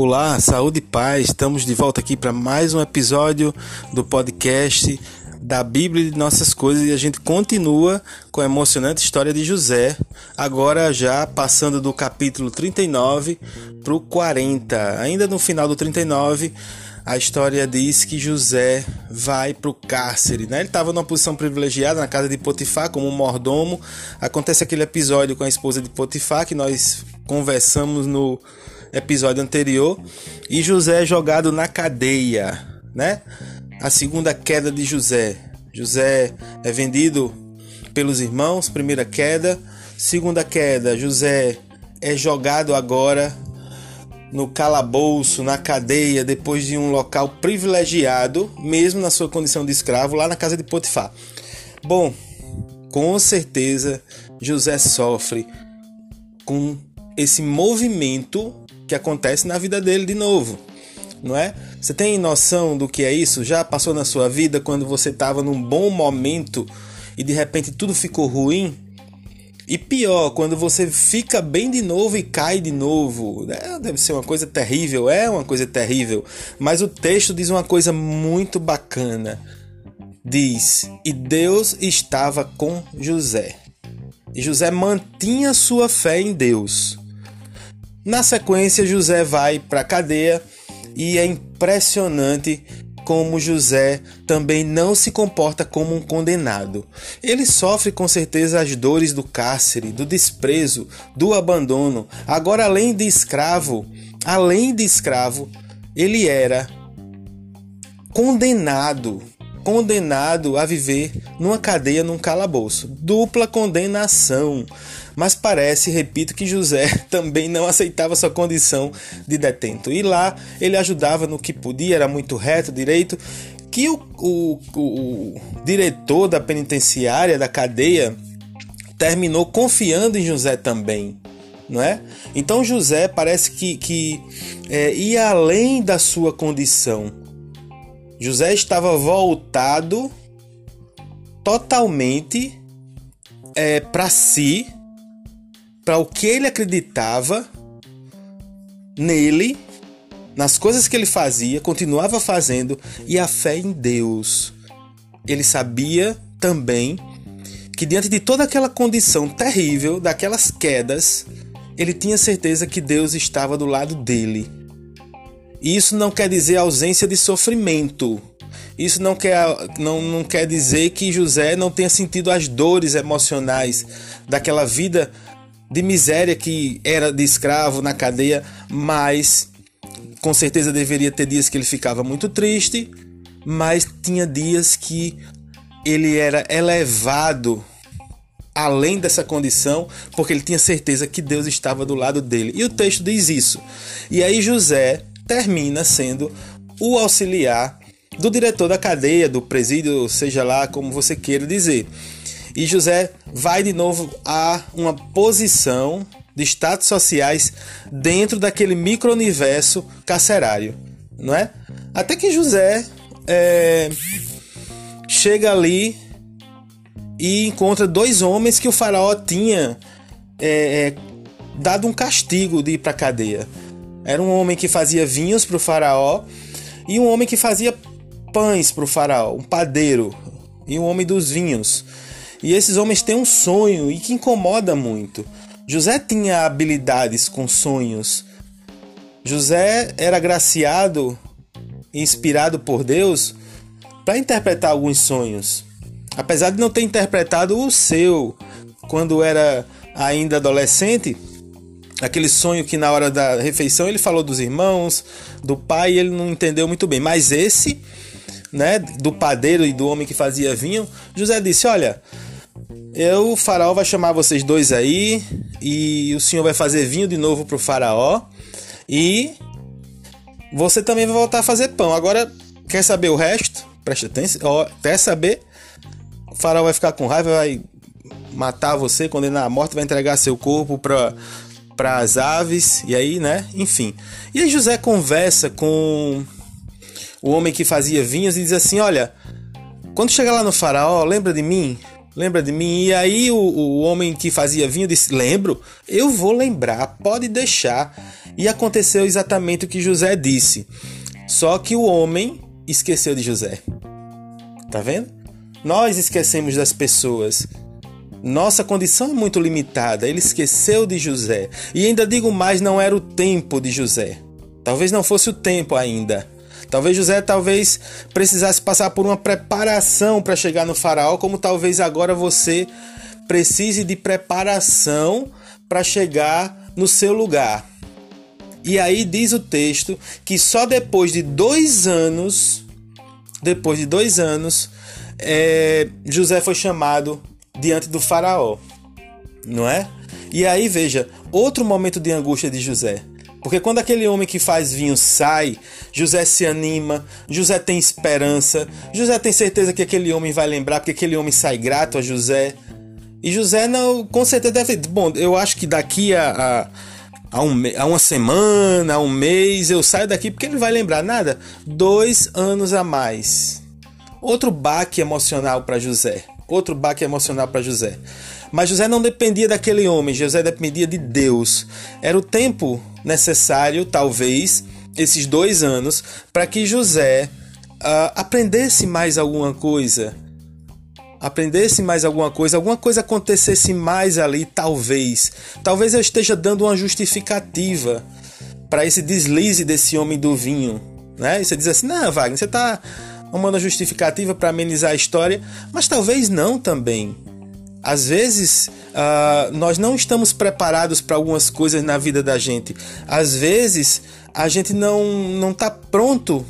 Olá, saúde e paz. Estamos de volta aqui para mais um episódio do podcast da Bíblia e de Nossas Coisas e a gente continua com a emocionante história de José, agora já passando do capítulo 39 para o 40. Ainda no final do 39, a história diz que José vai para o cárcere. Né? Ele estava numa posição privilegiada na casa de Potifar, como mordomo. Acontece aquele episódio com a esposa de Potifar que nós conversamos no episódio anterior, e José é jogado na cadeia, né? A segunda queda de José. José é vendido pelos irmãos, primeira queda. Segunda queda, José é jogado agora no calabouço, na cadeia, depois de um local privilegiado, mesmo na sua condição de escravo, lá na casa de Potifar. Bom, com certeza José sofre com esse movimento que acontece na vida dele de novo, não é? Você tem noção do que é isso? Já passou na sua vida quando você estava num bom momento e de repente tudo ficou ruim? E pior, quando você fica bem de novo e cai de novo. É, deve ser uma coisa terrível, é uma coisa terrível. Mas o texto diz uma coisa muito bacana. Diz: E Deus estava com José. E José mantinha sua fé em Deus. Na sequência, José vai para a cadeia e é impressionante como José também não se comporta como um condenado. Ele sofre com certeza as dores do cárcere, do desprezo, do abandono. Agora, além de escravo, além de escravo, ele era condenado condenado a viver numa cadeia, num calabouço. Dupla condenação. Mas parece, repito, que José também não aceitava sua condição de detento. E lá ele ajudava no que podia, era muito reto, direito. Que o, o, o, diretor da penitenciária, da cadeia, terminou confiando em José também. Não é? Então José parece que, que é, ia além da sua condição José estava voltado totalmente é, para si, para o que ele acreditava nele, nas coisas que ele fazia, continuava fazendo e a fé em Deus. Ele sabia também que diante de toda aquela condição terrível, daquelas quedas, ele tinha certeza que Deus estava do lado dele isso não quer dizer ausência de sofrimento. Isso não quer, não, não quer dizer que José não tenha sentido as dores emocionais daquela vida de miséria que era de escravo na cadeia, mas com certeza deveria ter dias que ele ficava muito triste, mas tinha dias que ele era elevado além dessa condição, porque ele tinha certeza que Deus estava do lado dele. E o texto diz isso. E aí José termina sendo o auxiliar do diretor da cadeia, do presídio, seja lá como você queira dizer. E José vai de novo a uma posição de status sociais dentro daquele micro-universo carcerário, não é? Até que José é, chega ali e encontra dois homens que o faraó tinha é, é, dado um castigo de ir para a cadeia. Era um homem que fazia vinhos para o faraó e um homem que fazia pães para o faraó, um padeiro e um homem dos vinhos. E esses homens têm um sonho e que incomoda muito. José tinha habilidades com sonhos. José era agraciado e inspirado por Deus para interpretar alguns sonhos. Apesar de não ter interpretado o seu quando era ainda adolescente, aquele sonho que na hora da refeição ele falou dos irmãos, do pai, ele não entendeu muito bem. Mas esse, né, do padeiro e do homem que fazia vinho, José disse: Olha, eu, o faraó vai chamar vocês dois aí, e o senhor vai fazer vinho de novo pro faraó, e você também vai voltar a fazer pão. Agora, quer saber o resto? Preste atenção. Ó, quer saber? O faraó vai ficar com raiva, vai matar você, condenar a morte, vai entregar seu corpo para para as aves, e aí, né? Enfim. E aí José conversa com o homem que fazia vinhos e diz assim: Olha, quando chegar lá no faraó, lembra de mim? Lembra de mim? E aí o, o homem que fazia vinho disse: Lembro, eu vou lembrar, pode deixar. E aconteceu exatamente o que José disse. Só que o homem esqueceu de José. Tá vendo? Nós esquecemos das pessoas. Nossa condição é muito limitada. Ele esqueceu de José. E ainda digo mais, não era o tempo de José. Talvez não fosse o tempo ainda. Talvez José talvez precisasse passar por uma preparação para chegar no faraó, como talvez agora você precise de preparação para chegar no seu lugar. E aí diz o texto que só depois de dois anos, depois de dois anos, é, José foi chamado diante do faraó, não é? E aí veja outro momento de angústia de José. Porque quando aquele homem que faz vinho sai, José se anima, José tem esperança, José tem certeza que aquele homem vai lembrar, porque aquele homem sai grato a José. E José não, com certeza deve. Bom, eu acho que daqui a, a, a, um, a uma semana, a um mês, eu saio daqui porque ele vai lembrar nada. Dois anos a mais. Outro baque emocional para José. Outro baque emocional para José. Mas José não dependia daquele homem, José dependia de Deus. Era o tempo necessário, talvez, esses dois anos, para que José uh, aprendesse mais alguma coisa. Aprendesse mais alguma coisa, alguma coisa acontecesse mais ali, talvez. Talvez eu esteja dando uma justificativa para esse deslize desse homem do vinho. Né? E você diz assim: não, Wagner, você está uma justificativa para amenizar a história, mas talvez não também. Às vezes uh, nós não estamos preparados para algumas coisas na vida da gente. Às vezes a gente não não está pronto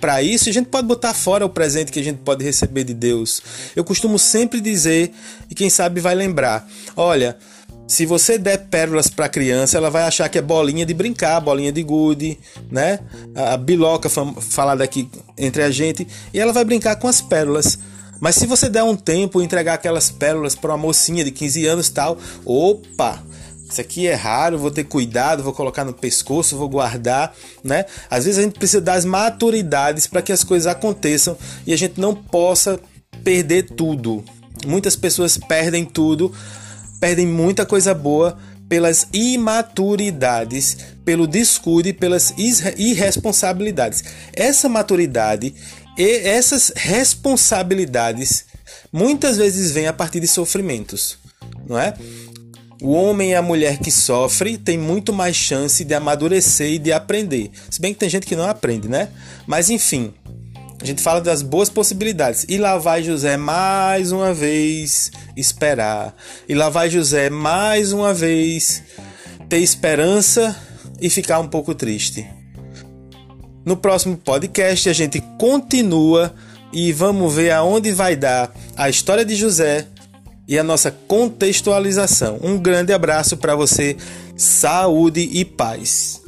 para isso. A gente pode botar fora o presente que a gente pode receber de Deus. Eu costumo sempre dizer e quem sabe vai lembrar. Olha, se você der pérolas para a criança, ela vai achar que é bolinha de brincar, bolinha de gude, né? A biloca falada aqui entre a gente, e ela vai brincar com as pérolas. Mas se você der um tempo e entregar aquelas pérolas para uma mocinha de 15 anos tal, opa, isso aqui é raro, vou ter cuidado, vou colocar no pescoço, vou guardar, né? Às vezes a gente precisa das maturidades para que as coisas aconteçam e a gente não possa perder tudo. Muitas pessoas perdem tudo perdem muita coisa boa pelas imaturidades, pelo descuido e pelas irresponsabilidades. Essa maturidade e essas responsabilidades muitas vezes vêm a partir de sofrimentos, não é? O homem e a mulher que sofre tem muito mais chance de amadurecer e de aprender. Se bem que tem gente que não aprende, né? Mas enfim, a gente fala das boas possibilidades. E lá vai José mais uma vez esperar. E lá vai José mais uma vez ter esperança e ficar um pouco triste. No próximo podcast a gente continua e vamos ver aonde vai dar a história de José e a nossa contextualização. Um grande abraço para você, saúde e paz.